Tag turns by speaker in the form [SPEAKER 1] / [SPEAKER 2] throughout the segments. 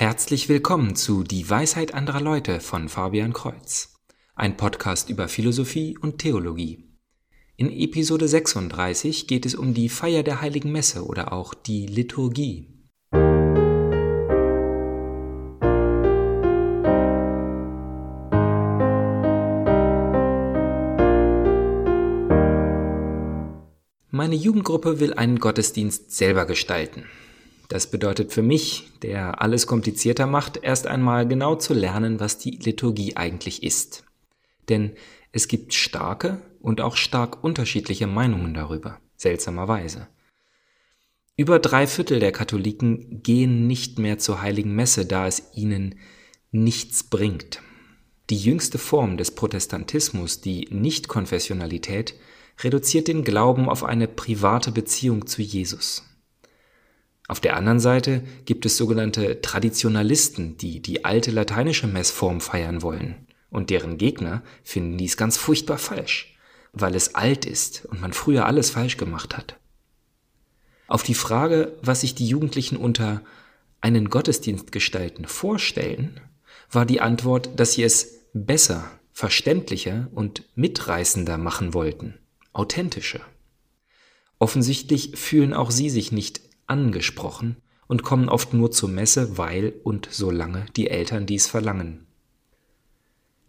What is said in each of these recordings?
[SPEAKER 1] Herzlich willkommen zu Die Weisheit anderer Leute von Fabian Kreuz, ein Podcast über Philosophie und Theologie. In Episode 36 geht es um die Feier der heiligen Messe oder auch die Liturgie. Meine Jugendgruppe will einen Gottesdienst selber gestalten. Das bedeutet für mich, der alles komplizierter macht, erst einmal genau zu lernen, was die Liturgie eigentlich ist. Denn es gibt starke und auch stark unterschiedliche Meinungen darüber, seltsamerweise. Über drei Viertel der Katholiken gehen nicht mehr zur heiligen Messe, da es ihnen nichts bringt. Die jüngste Form des Protestantismus, die Nichtkonfessionalität, reduziert den Glauben auf eine private Beziehung zu Jesus. Auf der anderen Seite gibt es sogenannte Traditionalisten, die die alte lateinische Messform feiern wollen. Und deren Gegner finden dies ganz furchtbar falsch, weil es alt ist und man früher alles falsch gemacht hat. Auf die Frage, was sich die Jugendlichen unter einen Gottesdienst gestalten vorstellen, war die Antwort, dass sie es besser, verständlicher und mitreißender machen wollten, authentischer. Offensichtlich fühlen auch sie sich nicht angesprochen und kommen oft nur zur Messe, weil und solange die Eltern dies verlangen.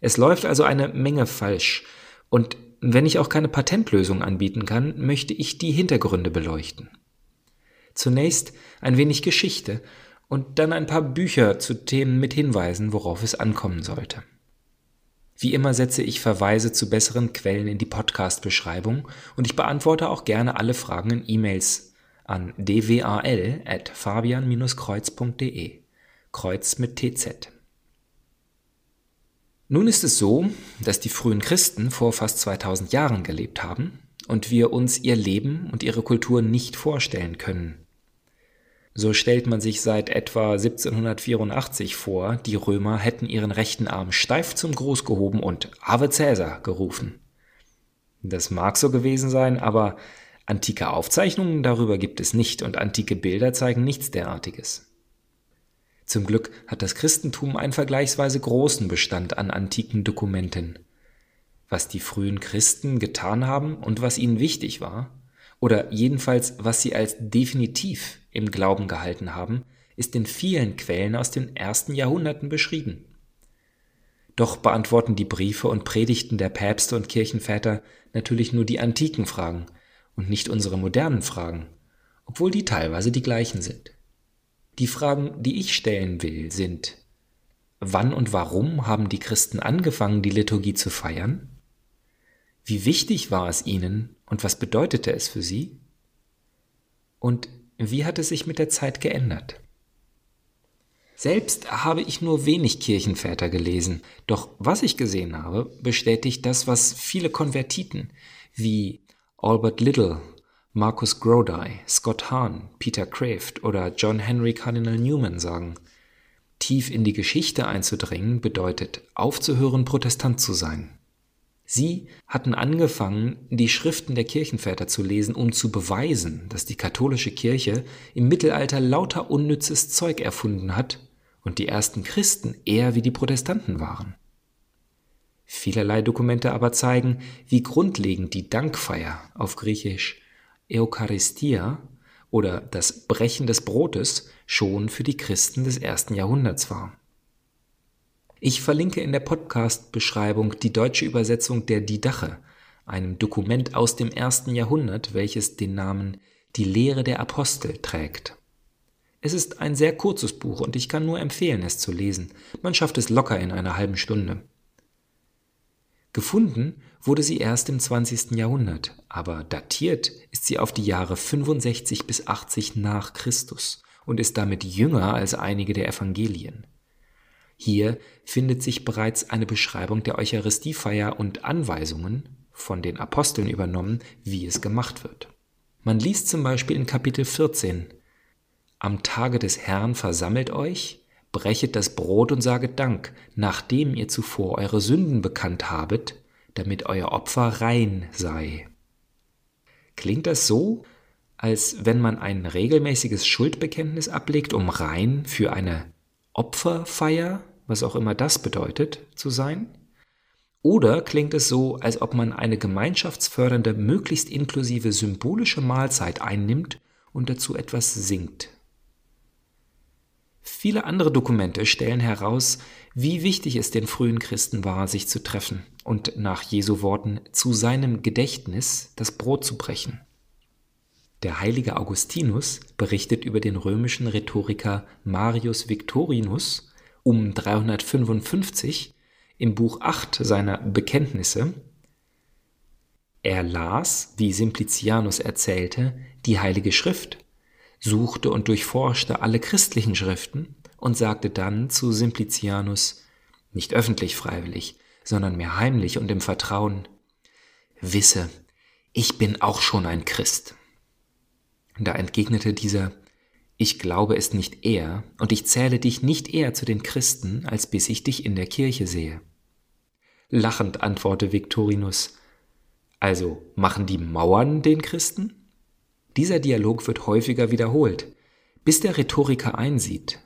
[SPEAKER 1] Es läuft also eine Menge falsch, und wenn ich auch keine Patentlösung anbieten kann, möchte ich die Hintergründe beleuchten. Zunächst ein wenig Geschichte und dann ein paar Bücher zu Themen mit Hinweisen, worauf es ankommen sollte. Wie immer setze ich Verweise zu besseren Quellen in die Podcast-Beschreibung und ich beantworte auch gerne alle Fragen in E-Mails an dwal.fabian-kreuz.de. Kreuz mit TZ. Nun ist es so, dass die frühen Christen vor fast 2000 Jahren gelebt haben und wir uns ihr Leben und ihre Kultur nicht vorstellen können. So stellt man sich seit etwa 1784 vor, die Römer hätten ihren rechten Arm steif zum Gruß gehoben und Ave Caesar gerufen. Das mag so gewesen sein, aber Antike Aufzeichnungen darüber gibt es nicht und antike Bilder zeigen nichts derartiges. Zum Glück hat das Christentum einen vergleichsweise großen Bestand an antiken Dokumenten. Was die frühen Christen getan haben und was ihnen wichtig war, oder jedenfalls was sie als definitiv im Glauben gehalten haben, ist in vielen Quellen aus den ersten Jahrhunderten beschrieben. Doch beantworten die Briefe und Predigten der Päpste und Kirchenväter natürlich nur die antiken Fragen, und nicht unsere modernen Fragen, obwohl die teilweise die gleichen sind. Die Fragen, die ich stellen will, sind, wann und warum haben die Christen angefangen, die Liturgie zu feiern? Wie wichtig war es ihnen und was bedeutete es für sie? Und wie hat es sich mit der Zeit geändert? Selbst habe ich nur wenig Kirchenväter gelesen, doch was ich gesehen habe, bestätigt das, was viele Konvertiten wie Albert Little, Marcus Grody, Scott Hahn, Peter Kraft oder John Henry Cardinal Newman sagen. Tief in die Geschichte einzudringen bedeutet aufzuhören, Protestant zu sein. Sie hatten angefangen, die Schriften der Kirchenväter zu lesen, um zu beweisen, dass die katholische Kirche im Mittelalter lauter unnützes Zeug erfunden hat und die ersten Christen eher wie die Protestanten waren. Vielerlei Dokumente aber zeigen, wie grundlegend die Dankfeier auf Griechisch Eucharistia oder das Brechen des Brotes schon für die Christen des ersten Jahrhunderts war. Ich verlinke in der Podcast-Beschreibung die deutsche Übersetzung der Didache, einem Dokument aus dem ersten Jahrhundert, welches den Namen Die Lehre der Apostel trägt. Es ist ein sehr kurzes Buch und ich kann nur empfehlen, es zu lesen. Man schafft es locker in einer halben Stunde. Gefunden wurde sie erst im 20. Jahrhundert, aber datiert ist sie auf die Jahre 65 bis 80 nach Christus und ist damit jünger als einige der Evangelien. Hier findet sich bereits eine Beschreibung der Eucharistiefeier und Anweisungen, von den Aposteln übernommen, wie es gemacht wird. Man liest zum Beispiel in Kapitel 14 Am Tage des Herrn versammelt euch, brechet das Brot und saget Dank, nachdem ihr zuvor eure Sünden bekannt habet, damit euer Opfer rein sei. Klingt das so, als wenn man ein regelmäßiges Schuldbekenntnis ablegt, um rein für eine Opferfeier, was auch immer das bedeutet, zu sein? Oder klingt es so, als ob man eine gemeinschaftsfördernde, möglichst inklusive symbolische Mahlzeit einnimmt und dazu etwas singt? Viele andere Dokumente stellen heraus, wie wichtig es den frühen Christen war, sich zu treffen und nach Jesu Worten zu seinem Gedächtnis das Brot zu brechen. Der heilige Augustinus berichtet über den römischen Rhetoriker Marius Victorinus um 355 im Buch 8 seiner Bekenntnisse. Er las, wie Simplicianus erzählte, die Heilige Schrift, suchte und durchforschte alle christlichen Schriften und sagte dann zu Simplicianus, nicht öffentlich freiwillig, sondern mehr heimlich und im Vertrauen, Wisse, ich bin auch schon ein Christ. Da entgegnete dieser, ich glaube es nicht eher, und ich zähle dich nicht eher zu den Christen, als bis ich dich in der Kirche sehe. Lachend antwortete Victorinus, also machen die Mauern den Christen? Dieser Dialog wird häufiger wiederholt, bis der Rhetoriker einsieht,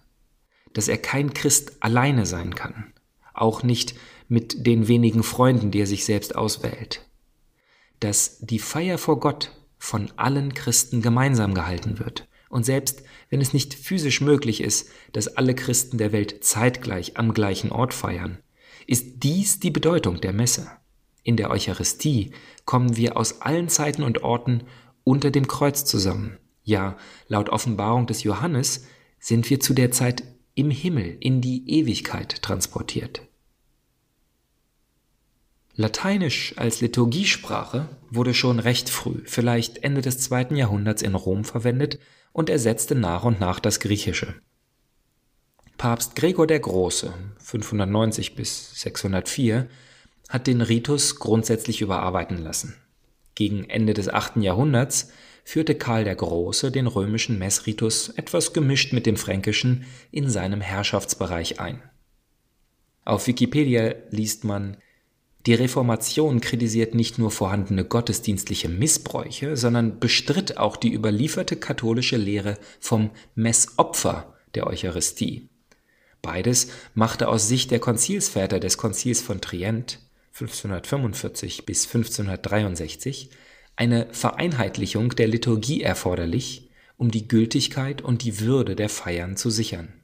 [SPEAKER 1] dass er kein Christ alleine sein kann, auch nicht mit den wenigen Freunden, die er sich selbst auswählt, dass die Feier vor Gott von allen Christen gemeinsam gehalten wird. Und selbst wenn es nicht physisch möglich ist, dass alle Christen der Welt zeitgleich am gleichen Ort feiern, ist dies die Bedeutung der Messe. In der Eucharistie kommen wir aus allen Zeiten und Orten unter dem Kreuz zusammen. Ja, laut Offenbarung des Johannes sind wir zu der Zeit im Himmel in die Ewigkeit transportiert. Lateinisch als Liturgiesprache wurde schon recht früh, vielleicht Ende des zweiten Jahrhunderts in Rom verwendet und ersetzte nach und nach das Griechische. Papst Gregor der Große, 590 bis 604, hat den Ritus grundsätzlich überarbeiten lassen. Gegen Ende des 8. Jahrhunderts führte Karl der Große den römischen Messritus etwas gemischt mit dem fränkischen in seinem Herrschaftsbereich ein. Auf Wikipedia liest man die Reformation kritisiert nicht nur vorhandene gottesdienstliche Missbräuche, sondern bestritt auch die überlieferte katholische Lehre vom Messopfer der Eucharistie. Beides machte aus Sicht der Konzilsväter des Konzils von Trient 1545 bis 1563 eine Vereinheitlichung der Liturgie erforderlich, um die Gültigkeit und die Würde der Feiern zu sichern.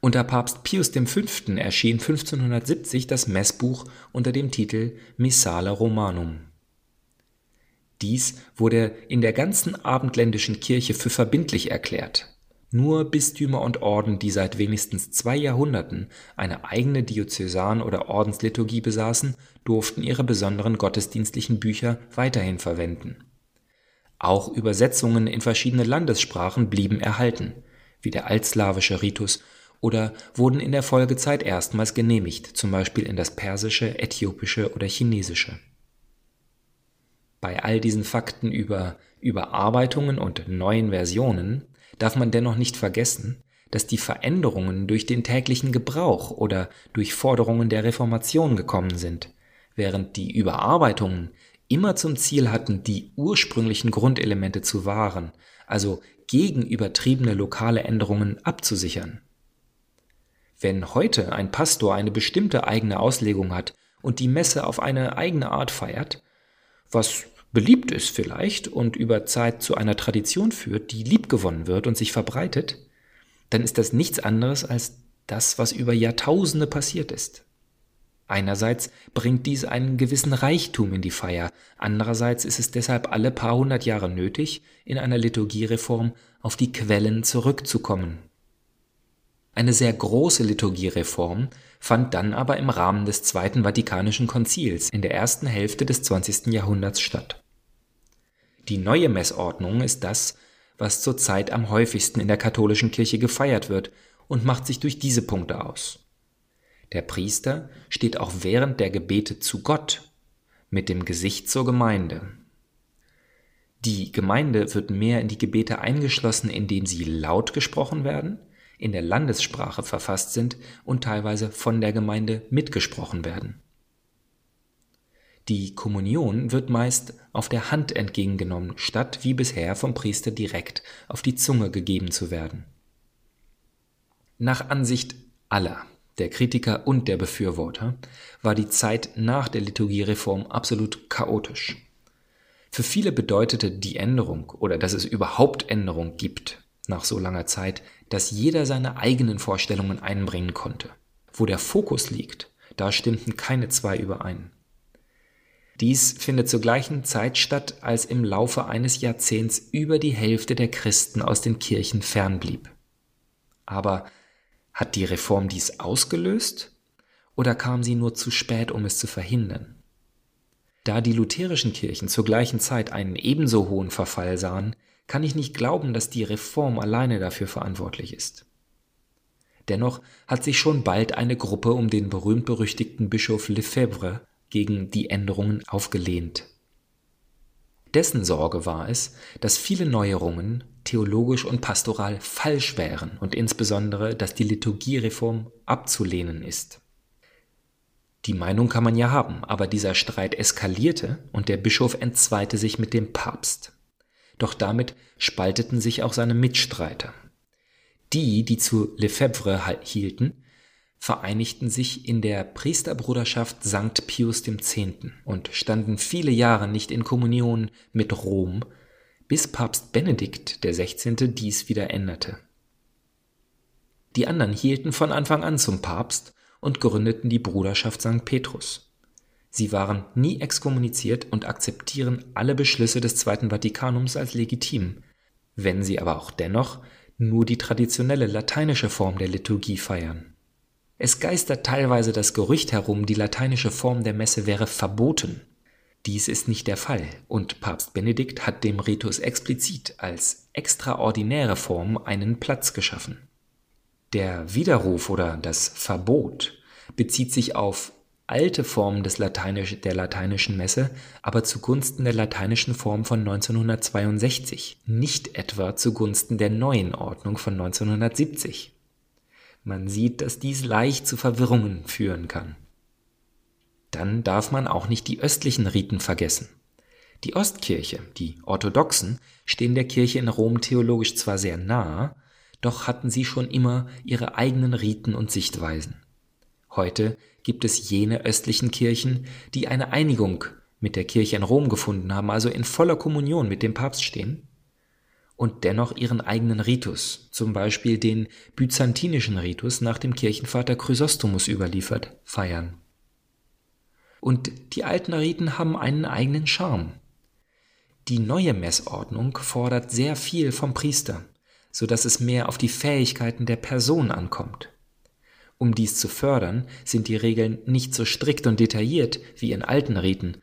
[SPEAKER 1] Unter Papst Pius V. erschien 1570 das Messbuch unter dem Titel Missale Romanum. Dies wurde in der ganzen abendländischen Kirche für verbindlich erklärt. Nur Bistümer und Orden, die seit wenigstens zwei Jahrhunderten eine eigene Diözesan- oder Ordensliturgie besaßen, durften ihre besonderen gottesdienstlichen Bücher weiterhin verwenden. Auch Übersetzungen in verschiedene Landessprachen blieben erhalten, wie der altslawische Ritus oder wurden in der Folgezeit erstmals genehmigt, zum Beispiel in das Persische, Äthiopische oder Chinesische. Bei all diesen Fakten über Überarbeitungen und neuen Versionen darf man dennoch nicht vergessen, dass die Veränderungen durch den täglichen Gebrauch oder durch Forderungen der Reformation gekommen sind, während die Überarbeitungen immer zum Ziel hatten, die ursprünglichen Grundelemente zu wahren, also gegen übertriebene lokale Änderungen abzusichern. Wenn heute ein Pastor eine bestimmte eigene Auslegung hat und die Messe auf eine eigene Art feiert, was beliebt ist vielleicht und über Zeit zu einer Tradition führt, die liebgewonnen wird und sich verbreitet, dann ist das nichts anderes als das, was über Jahrtausende passiert ist. Einerseits bringt dies einen gewissen Reichtum in die Feier, andererseits ist es deshalb alle paar hundert Jahre nötig, in einer Liturgiereform auf die Quellen zurückzukommen eine sehr große Liturgiereform fand dann aber im Rahmen des Zweiten Vatikanischen Konzils in der ersten Hälfte des 20. Jahrhunderts statt. Die neue Messordnung ist das, was zurzeit am häufigsten in der katholischen Kirche gefeiert wird und macht sich durch diese Punkte aus. Der Priester steht auch während der Gebete zu Gott mit dem Gesicht zur Gemeinde. Die Gemeinde wird mehr in die Gebete eingeschlossen, indem sie laut gesprochen werden, in der Landessprache verfasst sind und teilweise von der Gemeinde mitgesprochen werden. Die Kommunion wird meist auf der Hand entgegengenommen, statt wie bisher vom Priester direkt auf die Zunge gegeben zu werden. Nach Ansicht aller, der Kritiker und der Befürworter, war die Zeit nach der Liturgiereform absolut chaotisch. Für viele bedeutete die Änderung oder dass es überhaupt Änderung gibt nach so langer Zeit, dass jeder seine eigenen Vorstellungen einbringen konnte. Wo der Fokus liegt, da stimmten keine zwei überein. Dies findet zur gleichen Zeit statt, als im Laufe eines Jahrzehnts über die Hälfte der Christen aus den Kirchen fernblieb. Aber hat die Reform dies ausgelöst oder kam sie nur zu spät, um es zu verhindern? Da die lutherischen Kirchen zur gleichen Zeit einen ebenso hohen Verfall sahen, kann ich nicht glauben, dass die Reform alleine dafür verantwortlich ist. Dennoch hat sich schon bald eine Gruppe um den berühmt-berüchtigten Bischof Lefebvre gegen die Änderungen aufgelehnt. Dessen Sorge war es, dass viele Neuerungen theologisch und pastoral falsch wären und insbesondere, dass die Liturgiereform abzulehnen ist. Die Meinung kann man ja haben, aber dieser Streit eskalierte und der Bischof entzweite sich mit dem Papst. Doch damit spalteten sich auch seine Mitstreiter. Die, die zu Lefebvre hielten, vereinigten sich in der Priesterbruderschaft St. Pius X. und standen viele Jahre nicht in Kommunion mit Rom, bis Papst Benedikt XVI. dies wieder änderte. Die anderen hielten von Anfang an zum Papst und gründeten die Bruderschaft St. Petrus. Sie waren nie exkommuniziert und akzeptieren alle Beschlüsse des Zweiten Vatikanums als legitim, wenn sie aber auch dennoch nur die traditionelle lateinische Form der Liturgie feiern. Es geistert teilweise das Gerücht herum, die lateinische Form der Messe wäre verboten. Dies ist nicht der Fall und Papst Benedikt hat dem Ritus explizit als extraordinäre Form einen Platz geschaffen. Der Widerruf oder das Verbot bezieht sich auf alte Formen des Lateinisch, der lateinischen Messe, aber zugunsten der lateinischen Form von 1962, nicht etwa zugunsten der neuen Ordnung von 1970. Man sieht, dass dies leicht zu Verwirrungen führen kann. Dann darf man auch nicht die östlichen Riten vergessen. Die Ostkirche, die Orthodoxen, stehen der Kirche in Rom theologisch zwar sehr nah, doch hatten sie schon immer ihre eigenen Riten und Sichtweisen. Heute gibt es jene östlichen Kirchen, die eine Einigung mit der Kirche in Rom gefunden haben, also in voller Kommunion mit dem Papst stehen, und dennoch ihren eigenen Ritus, zum Beispiel den byzantinischen Ritus nach dem Kirchenvater Chrysostomus überliefert, feiern. Und die alten Riten haben einen eigenen Charme. Die neue Messordnung fordert sehr viel vom Priester, so dass es mehr auf die Fähigkeiten der Person ankommt. Um dies zu fördern, sind die Regeln nicht so strikt und detailliert wie in alten Riten,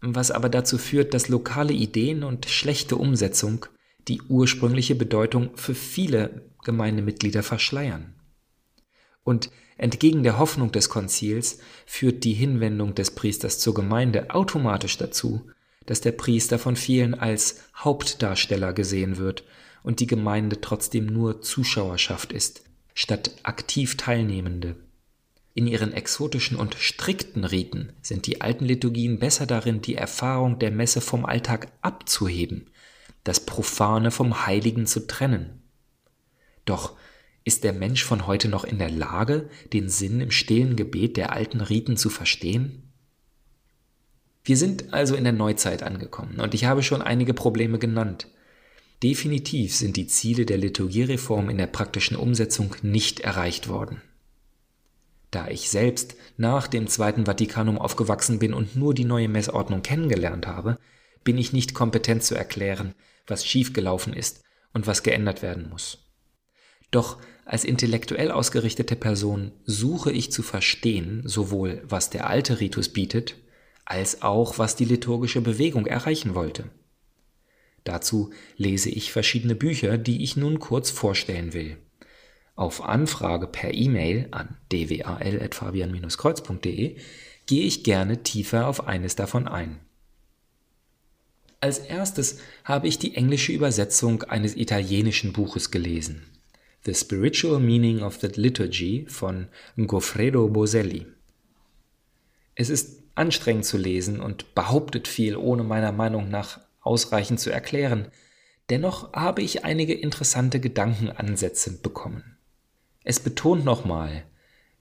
[SPEAKER 1] was aber dazu führt, dass lokale Ideen und schlechte Umsetzung die ursprüngliche Bedeutung für viele Gemeindemitglieder verschleiern. Und entgegen der Hoffnung des Konzils führt die Hinwendung des Priesters zur Gemeinde automatisch dazu, dass der Priester von vielen als Hauptdarsteller gesehen wird und die Gemeinde trotzdem nur Zuschauerschaft ist, statt aktiv Teilnehmende. In ihren exotischen und strikten Riten sind die alten Liturgien besser darin, die Erfahrung der Messe vom Alltag abzuheben, das Profane vom Heiligen zu trennen. Doch ist der Mensch von heute noch in der Lage, den Sinn im stillen Gebet der alten Riten zu verstehen? Wir sind also in der Neuzeit angekommen und ich habe schon einige Probleme genannt. Definitiv sind die Ziele der Liturgiereform in der praktischen Umsetzung nicht erreicht worden. Da ich selbst nach dem Zweiten Vatikanum aufgewachsen bin und nur die neue Messordnung kennengelernt habe, bin ich nicht kompetent zu erklären, was schiefgelaufen ist und was geändert werden muss. Doch als intellektuell ausgerichtete Person suche ich zu verstehen, sowohl was der alte Ritus bietet, als auch was die liturgische Bewegung erreichen wollte. Dazu lese ich verschiedene Bücher, die ich nun kurz vorstellen will. Auf Anfrage per E-Mail an dwal.fabian-kreuz.de gehe ich gerne tiefer auf eines davon ein. Als erstes habe ich die englische Übersetzung eines italienischen Buches gelesen. The Spiritual Meaning of the Liturgy von Goffredo Boselli. Es ist anstrengend zu lesen und behauptet viel, ohne meiner Meinung nach ausreichend zu erklären. Dennoch habe ich einige interessante Gedankenansätze bekommen. Es betont nochmal,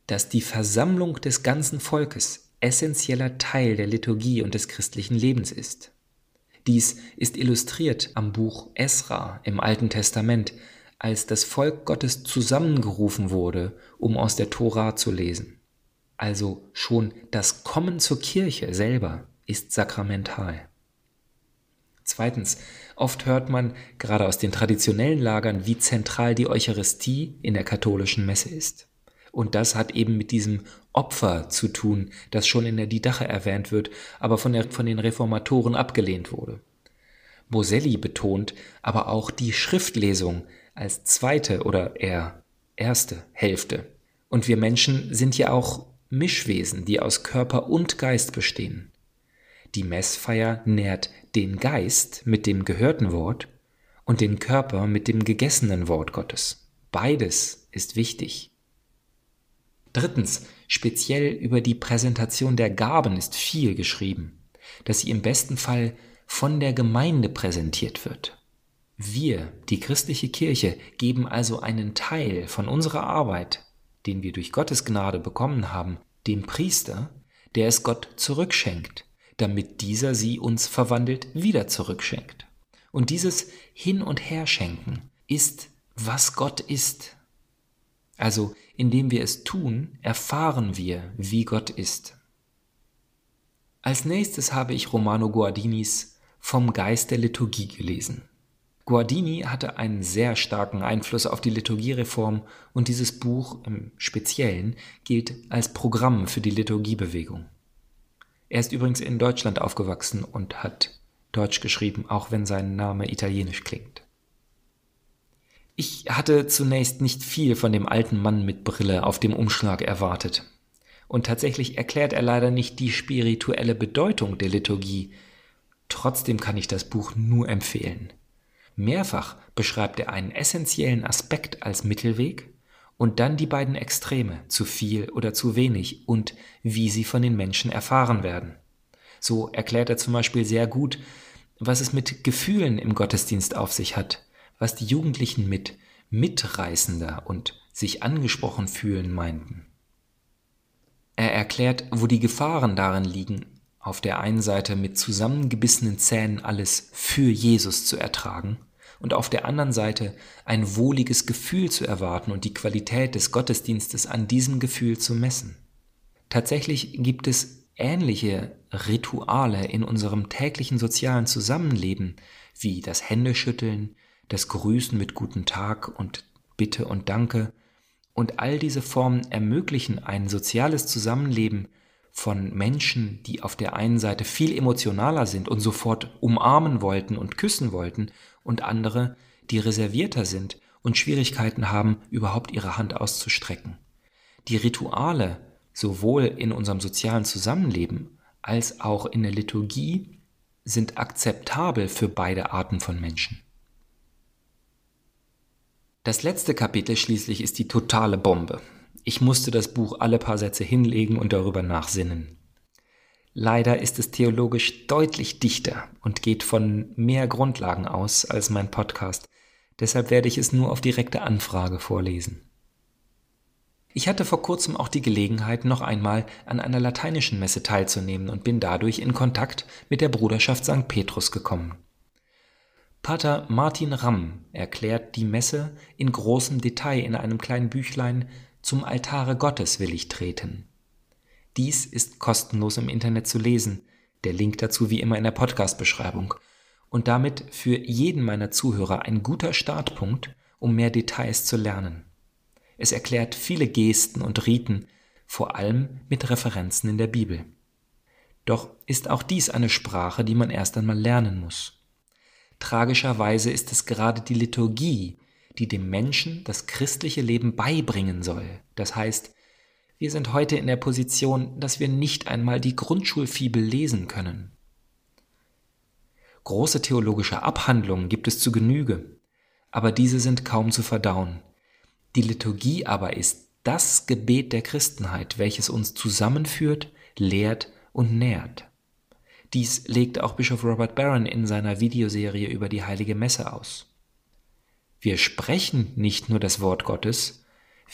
[SPEAKER 1] dass die Versammlung des ganzen Volkes essentieller Teil der Liturgie und des christlichen Lebens ist. Dies ist illustriert am Buch Esra im Alten Testament, als das Volk Gottes zusammengerufen wurde, um aus der Tora zu lesen. Also schon das Kommen zur Kirche selber ist sakramental. Zweitens, oft hört man, gerade aus den traditionellen Lagern, wie zentral die Eucharistie in der katholischen Messe ist. Und das hat eben mit diesem Opfer zu tun, das schon in der Didache erwähnt wird, aber von, der, von den Reformatoren abgelehnt wurde. Boselli betont aber auch die Schriftlesung als zweite oder eher erste Hälfte. Und wir Menschen sind ja auch Mischwesen, die aus Körper und Geist bestehen. Die Messfeier nährt den Geist mit dem gehörten Wort und den Körper mit dem gegessenen Wort Gottes. Beides ist wichtig. Drittens, speziell über die Präsentation der Gaben ist viel geschrieben, dass sie im besten Fall von der Gemeinde präsentiert wird. Wir, die christliche Kirche, geben also einen Teil von unserer Arbeit, den wir durch Gottes Gnade bekommen haben, dem Priester, der es Gott zurückschenkt, damit dieser sie uns verwandelt wieder zurückschenkt. Und dieses Hin- und Herschenken ist, was Gott ist. Also indem wir es tun, erfahren wir, wie Gott ist. Als nächstes habe ich Romano Guardinis Vom Geist der Liturgie gelesen. Guardini hatte einen sehr starken Einfluss auf die Liturgiereform und dieses Buch im Speziellen gilt als Programm für die Liturgiebewegung. Er ist übrigens in Deutschland aufgewachsen und hat Deutsch geschrieben, auch wenn sein Name italienisch klingt. Ich hatte zunächst nicht viel von dem alten Mann mit Brille auf dem Umschlag erwartet. Und tatsächlich erklärt er leider nicht die spirituelle Bedeutung der Liturgie. Trotzdem kann ich das Buch nur empfehlen. Mehrfach beschreibt er einen essentiellen Aspekt als Mittelweg und dann die beiden Extreme, zu viel oder zu wenig und wie sie von den Menschen erfahren werden. So erklärt er zum Beispiel sehr gut, was es mit Gefühlen im Gottesdienst auf sich hat, was die Jugendlichen mit mitreißender und sich angesprochen fühlen meinten. Er erklärt, wo die Gefahren darin liegen, auf der einen Seite mit zusammengebissenen Zähnen alles für Jesus zu ertragen und auf der anderen Seite ein wohliges Gefühl zu erwarten und die Qualität des Gottesdienstes an diesem Gefühl zu messen. Tatsächlich gibt es ähnliche Rituale in unserem täglichen sozialen Zusammenleben wie das Händeschütteln, das Grüßen mit guten Tag und Bitte und Danke, und all diese Formen ermöglichen ein soziales Zusammenleben von Menschen, die auf der einen Seite viel emotionaler sind und sofort umarmen wollten und küssen wollten, und andere, die reservierter sind und Schwierigkeiten haben, überhaupt ihre Hand auszustrecken. Die Rituale, sowohl in unserem sozialen Zusammenleben als auch in der Liturgie, sind akzeptabel für beide Arten von Menschen. Das letzte Kapitel schließlich ist die totale Bombe. Ich musste das Buch alle paar Sätze hinlegen und darüber nachsinnen. Leider ist es theologisch deutlich dichter und geht von mehr Grundlagen aus als mein Podcast. Deshalb werde ich es nur auf direkte Anfrage vorlesen. Ich hatte vor kurzem auch die Gelegenheit, noch einmal an einer lateinischen Messe teilzunehmen und bin dadurch in Kontakt mit der Bruderschaft St. Petrus gekommen. Pater Martin Ramm erklärt die Messe in großem Detail in einem kleinen Büchlein zum Altare Gottes will ich treten. Dies ist kostenlos im Internet zu lesen, der Link dazu wie immer in der Podcast-Beschreibung und damit für jeden meiner Zuhörer ein guter Startpunkt, um mehr Details zu lernen. Es erklärt viele Gesten und Riten, vor allem mit Referenzen in der Bibel. Doch ist auch dies eine Sprache, die man erst einmal lernen muss. Tragischerweise ist es gerade die Liturgie, die dem Menschen das christliche Leben beibringen soll. Das heißt, wir sind heute in der Position, dass wir nicht einmal die Grundschulfibel lesen können. Große theologische Abhandlungen gibt es zu Genüge, aber diese sind kaum zu verdauen. Die Liturgie aber ist das Gebet der Christenheit, welches uns zusammenführt, lehrt und nährt. Dies legt auch Bischof Robert Barron in seiner Videoserie über die heilige Messe aus. Wir sprechen nicht nur das Wort Gottes,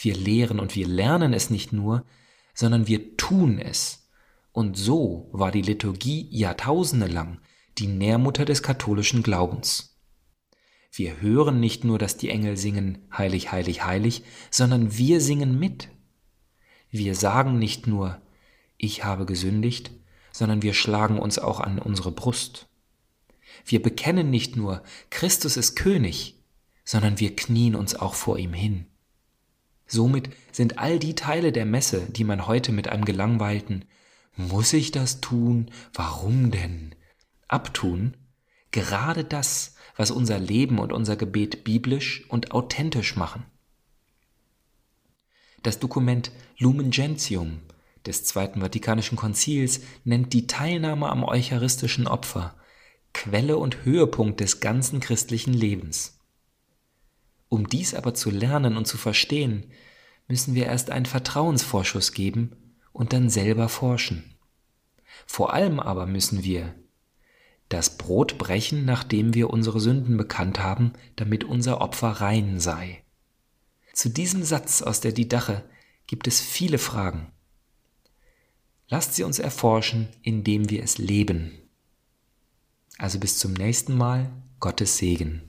[SPEAKER 1] Wir lehren und wir lernen es nicht nur, sondern wir tun es. Und so war die Liturgie jahrtausende lang die Nährmutter des katholischen Glaubens. Wir hören nicht nur, dass die Engel singen Heilig, heilig, heilig, sondern wir singen mit. Wir sagen nicht nur Ich habe gesündigt, sondern wir schlagen uns auch an unsere Brust. Wir bekennen nicht nur Christus ist König, sondern wir knien uns auch vor ihm hin. Somit sind all die Teile der Messe, die man heute mit einem gelangweilten Muss ich das tun? Warum denn? abtun, gerade das, was unser Leben und unser Gebet biblisch und authentisch machen. Das Dokument Lumen Gentium des Zweiten Vatikanischen Konzils nennt die Teilnahme am eucharistischen Opfer Quelle und Höhepunkt des ganzen christlichen Lebens. Um dies aber zu lernen und zu verstehen, müssen wir erst einen Vertrauensvorschuss geben und dann selber forschen. Vor allem aber müssen wir, das Brot brechen, nachdem wir unsere Sünden bekannt haben, damit unser Opfer rein sei. Zu diesem Satz aus der Didache gibt es viele Fragen. Lasst sie uns erforschen, indem wir es leben. Also bis zum nächsten Mal, Gottes Segen.